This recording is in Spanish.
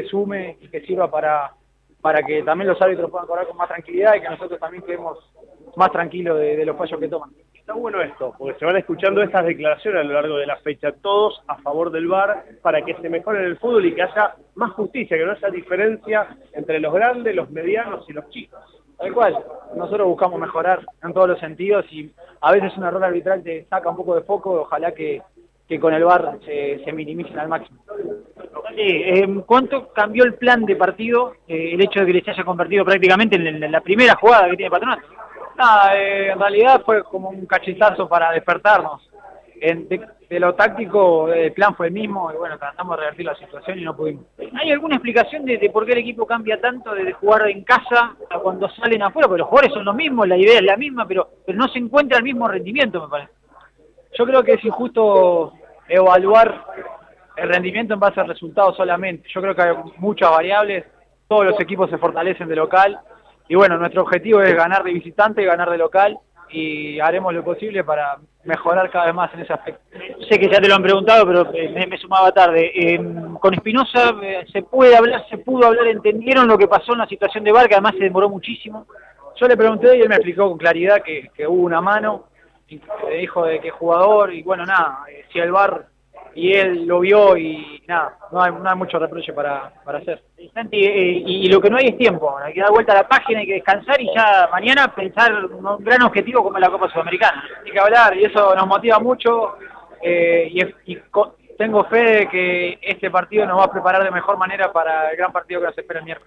que sume y que sirva para, para que también los árbitros puedan correr con más tranquilidad y que nosotros también quedemos más tranquilos de, los fallos que toman. Está bueno esto, porque se van escuchando estas declaraciones a lo largo de la fecha, todos a favor del VAR, para que se mejore el fútbol y que haya más justicia, que no haya diferencia entre los grandes, los medianos y los chicos. Tal cual, nosotros buscamos mejorar en todos los sentidos y a veces un error arbitral te saca un poco de foco, ojalá que, con el VAR se, se minimicen al máximo. Eh, ¿Cuánto cambió el plan de partido eh, el hecho de que le se haya convertido prácticamente en, la primera jugada que tiene Patronato? Nada, eh, en realidad fue como un cachetazo para despertarnos. de, lo táctico, el plan fue el mismo y bueno, tratamos de revertir la situación y no pudimos. ¿Hay alguna explicación de, por qué el equipo cambia tanto de jugar en casa a cuando salen afuera? Porque los jugadores son los mismos, la idea es la misma, pero, pero no se encuentra el mismo rendimiento, me parece. Yo creo que es injusto evaluar el rendimiento en base al resultado solamente. Yo creo que hay muchas variables, todos los equipos se fortalecen de local y bueno, nuestro objetivo es ganar de visitante y ganar de local y haremos lo posible para mejorar cada vez más en ese aspecto. Sé que ya te lo han preguntado, pero eh, me, sumaba tarde. Em, con Espinosa eh, se puede hablar, se pudo hablar, entendieron lo que pasó en la situación de Barca, además se demoró muchísimo. Yo le pregunté y él me explicó con claridad que, hubo una mano, y me dijo de qué jugador, y bueno, nada, eh, si el bar y él lo vio y nada, no hay, no hay mucho reproche para, para hacer. Santi, eh, y, lo que no hay es tiempo, hay que dar vuelta a la página, hay que descansar y ya mañana pensar un gran objetivo como la Copa Sudamericana. Hay que hablar y eso nos motiva mucho eh, y, tengo fe de que este partido nos va a preparar de mejor manera para el gran partido que nos espera el miércoles.